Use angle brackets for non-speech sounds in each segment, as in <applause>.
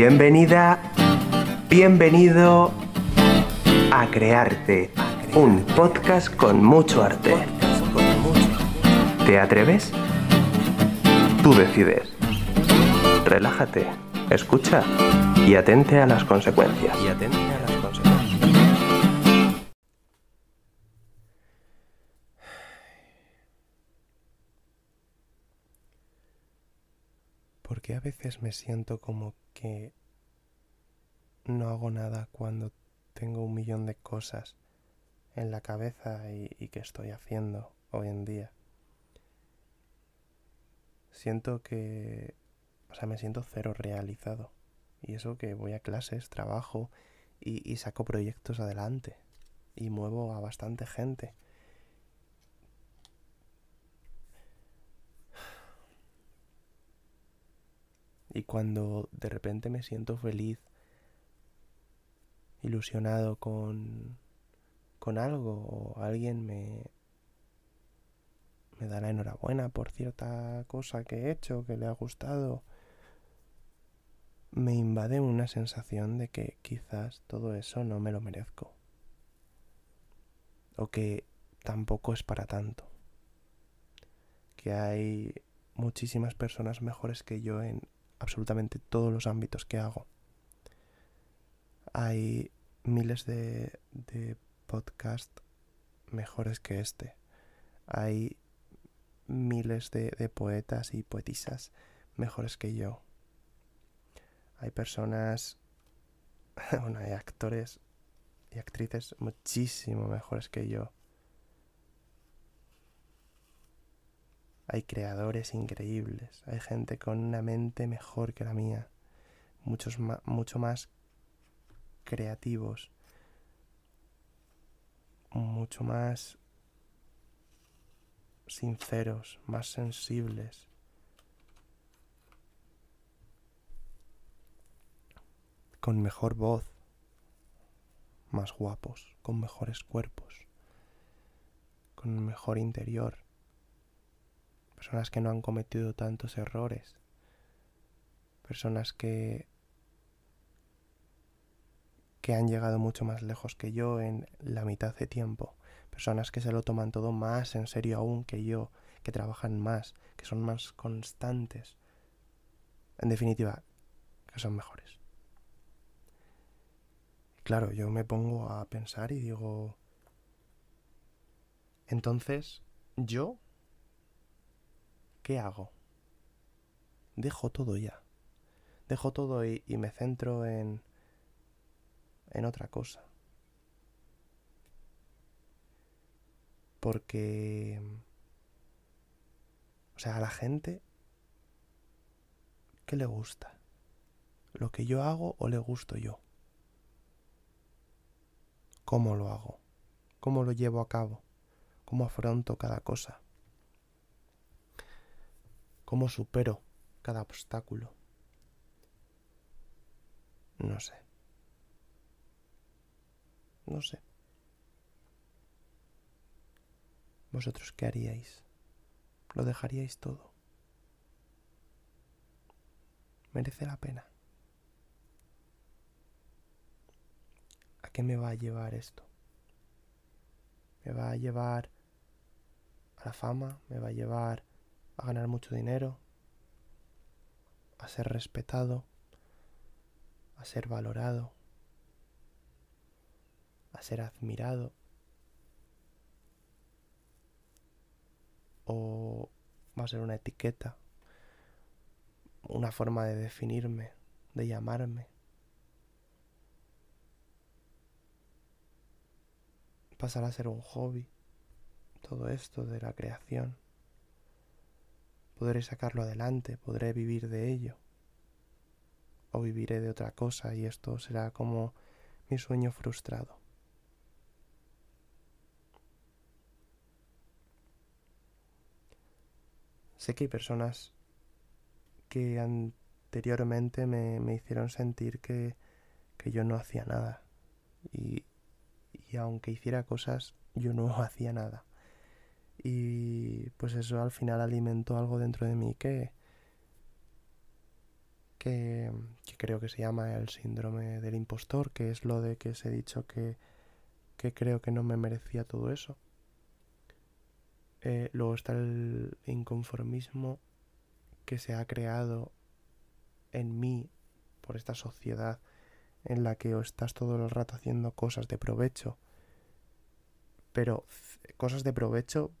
Bienvenida, bienvenido a Crearte, un podcast con mucho arte. ¿Te atreves? Tú decides. Relájate, escucha y atente a las consecuencias. A veces me siento como que no hago nada cuando tengo un millón de cosas en la cabeza y, que estoy haciendo hoy en día. Siento que, o sea, me siento cero realizado. Y eso que voy a clases, trabajo y saco proyectos adelante. Y muevo a bastante gente. Y cuando de repente me siento feliz, ilusionado con, con algo o alguien me, me da la enhorabuena por cierta cosa que he hecho, que le ha gustado, me invade una sensación de que quizás todo eso no me lo merezco. O que tampoco es para tanto. Que hay muchísimas personas mejores que yo en absolutamente todos los ámbitos que hago. Hay miles de, podcasts mejores que este. Hay miles de, de poetas y poetisas mejores que yo. Hay personas, <laughs> bueno, hay actores y actrices muchísimo mejores que yo. Hay creadores increíbles, hay gente con una mente mejor que la mía, muchos mucho más creativos, mucho más sinceros, más sensibles. Con mejor voz, más guapos, con mejores cuerpos, con mejor interior personas que no han cometido tantos errores, personas que que han llegado mucho más lejos que yo en la mitad de tiempo, personas que se lo toman todo más en serio aún que yo, que trabajan más, que son más constantes, en definitiva, que son mejores. Claro, yo me pongo a pensar y digo, entonces, yo ¿qué hago? Dejo todo ya. Dejo todo y, me centro en, en otra cosa. Porque, o sea, a la gente, ¿qué le gusta? ¿Lo que yo hago o le gusto yo? ¿Cómo lo hago? ¿Cómo lo llevo a cabo? ¿Cómo afronto cada cosa? ¿Cómo supero cada obstáculo? No sé. No sé. ¿Vosotros qué haríais? ¿Lo dejaríais todo? ¿Merece la pena? ¿A qué me va a llevar esto? ¿Me va a llevar a la fama? ¿Me va a llevar a ganar mucho dinero, a ser respetado, a ser valorado, a ser admirado, o va a ser una etiqueta, una forma de definirme, de llamarme. Pasará a ser un hobby, todo esto de la creación podré sacarlo adelante, podré vivir de ello. O viviré de otra cosa y esto será como mi sueño frustrado. Sé que hay personas que anteriormente me, me hicieron sentir que, que, yo no hacía nada. Y, y aunque hiciera cosas, yo no <laughs> hacía nada. Y pues eso al final alimentó algo dentro de mí que, que, creo que se llama el síndrome del impostor, que es lo de que os he dicho que, que creo que no me merecía todo eso. Eh, luego está el inconformismo que se ha creado en mí por esta sociedad en la que estás todo el rato haciendo cosas de provecho, pero cosas de provecho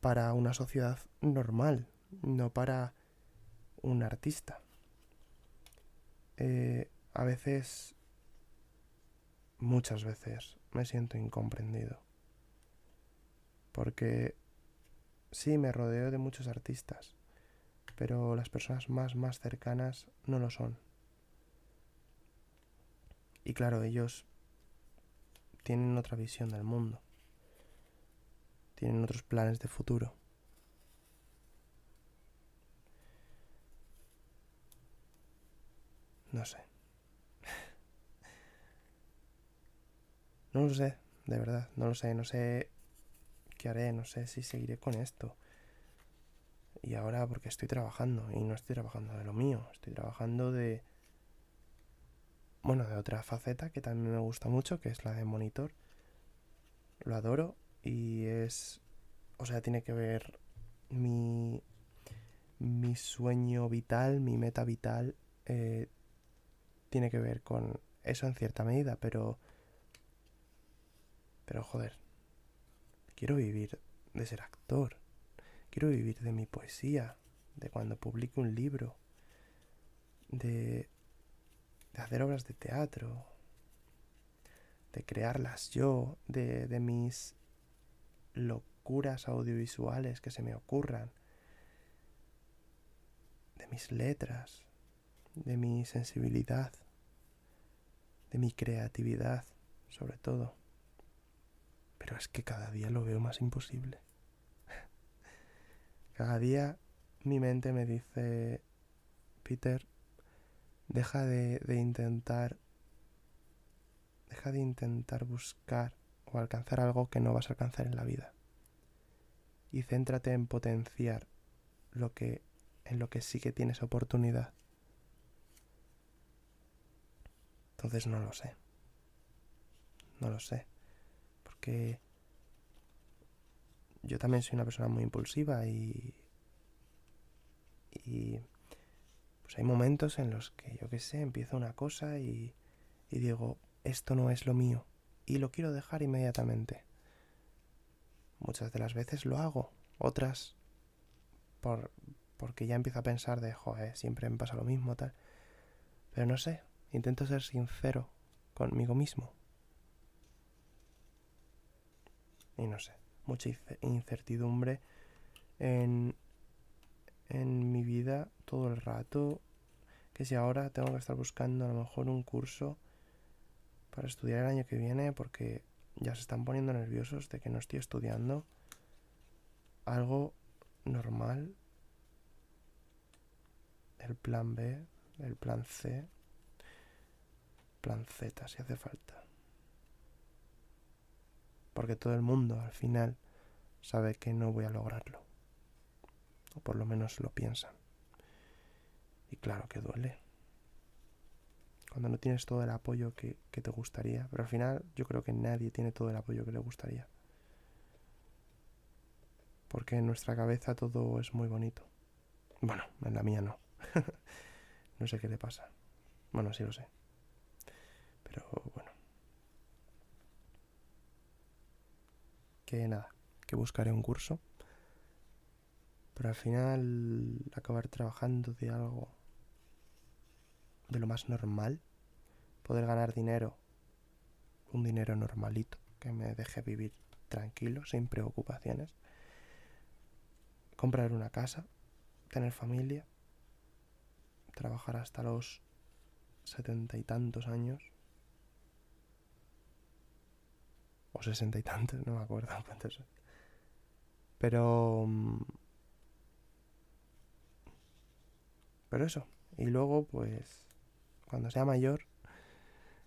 para una sociedad normal, no para un artista. Eh, a veces, muchas veces, me siento incomprendido. Porque sí, me rodeo de muchos artistas, pero las personas más, más cercanas no lo son. Y claro, ellos tienen otra visión del mundo. Tienen otros planes de futuro. No sé. <laughs> No lo sé, de verdad, no lo sé, no sé qué haré, no sé si seguiré con esto. Y ahora porque estoy trabajando y no estoy trabajando de lo mío, estoy trabajando de bueno, de otra faceta que también me gusta mucho, que es la de monitor. Lo adoro y es, o sea, tiene que ver mi, mi sueño vital, mi meta vital, eh, tiene que ver con eso en cierta medida, pero, pero joder, quiero vivir de ser actor, quiero vivir de mi poesía, de cuando publique un libro, de de hacer obras de teatro, de crearlas yo, de, de mis locuras audiovisuales que se me ocurran, de mis letras, de mi sensibilidad, de mi creatividad, sobre todo. Pero es que cada día lo veo más imposible. <laughs> Cada día mi mente me dice, Peter, Deja de, intentar. Deja de intentar buscar o alcanzar algo que no vas a alcanzar en la vida. Y céntrate en potenciar lo que en lo que sí que tienes oportunidad. Entonces no lo sé. No lo sé. Porque yo también soy una persona muy impulsiva y y pues hay momentos en los que, yo qué sé, empiezo una cosa y, y digo, esto no es lo mío y lo quiero dejar inmediatamente. Muchas de las veces lo hago, otras por, porque ya empiezo a pensar de, joder, siempre me pasa lo mismo, tal. Pero no sé, intento ser sincero conmigo mismo. Y no sé, mucha incertidumbre en, en mi vida todo el rato, que si ahora tengo que estar buscando a lo mejor un curso para estudiar el año que viene porque ya se están poniendo nerviosos de que no estoy estudiando algo normal, el plan B, el plan C, plan Z si hace falta. Porque todo el mundo al final sabe que no voy a lograrlo. O por lo menos lo piensan. Y claro que duele. Cuando no tienes todo el apoyo que, te gustaría. Pero al final yo creo que nadie tiene todo el apoyo que le gustaría. Porque en nuestra cabeza todo es muy bonito. Bueno, en la mía no. <laughs> no sé qué le pasa. Bueno, sí lo sé. Pero bueno. Que nada, que buscaré un curso. Pero al final acabar trabajando de algo de lo más normal, poder ganar dinero, un dinero normalito, que me deje vivir tranquilo, sin preocupaciones, comprar una casa, tener familia, trabajar hasta los setenta y tantos años, o sesenta y tantos, no me acuerdo <laughs> cuántos. Pero... Mm, pero eso. Y luego, pues cuando sea mayor,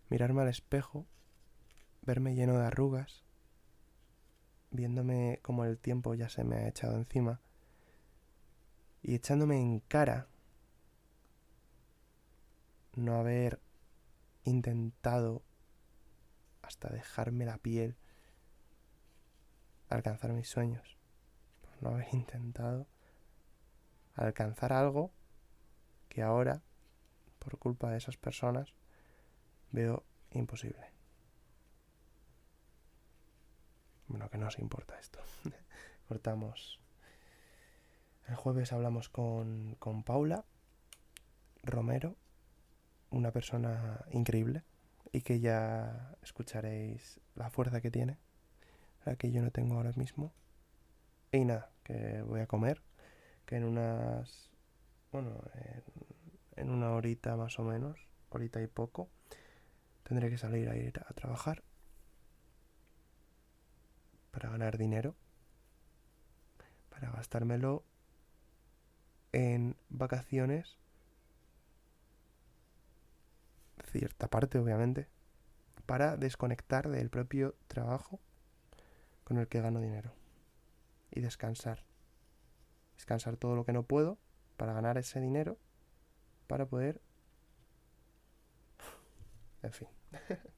mirarme al espejo, verme lleno de arrugas, viéndome como el tiempo ya se me ha echado encima y echándome en cara no haber intentado hasta dejarme la piel alcanzar mis sueños, por no haber intentado alcanzar algo que ahora, por culpa de esas personas, veo imposible. Bueno, que no os importa esto. <laughs> Cortamos. El jueves hablamos con, con Paula Romero, una persona increíble y que ya escucharéis la fuerza que tiene, la que yo no tengo ahora mismo. Y nada, que voy a comer, que en unas, bueno, en, en una horita más o menos, horita y poco, tendré que salir a ir a trabajar para ganar dinero, para gastármelo en vacaciones, cierta parte obviamente, para desconectar del propio trabajo con el que gano dinero y descansar. Descansar todo lo que no puedo para ganar ese dinero para poder... En fin. <laughs>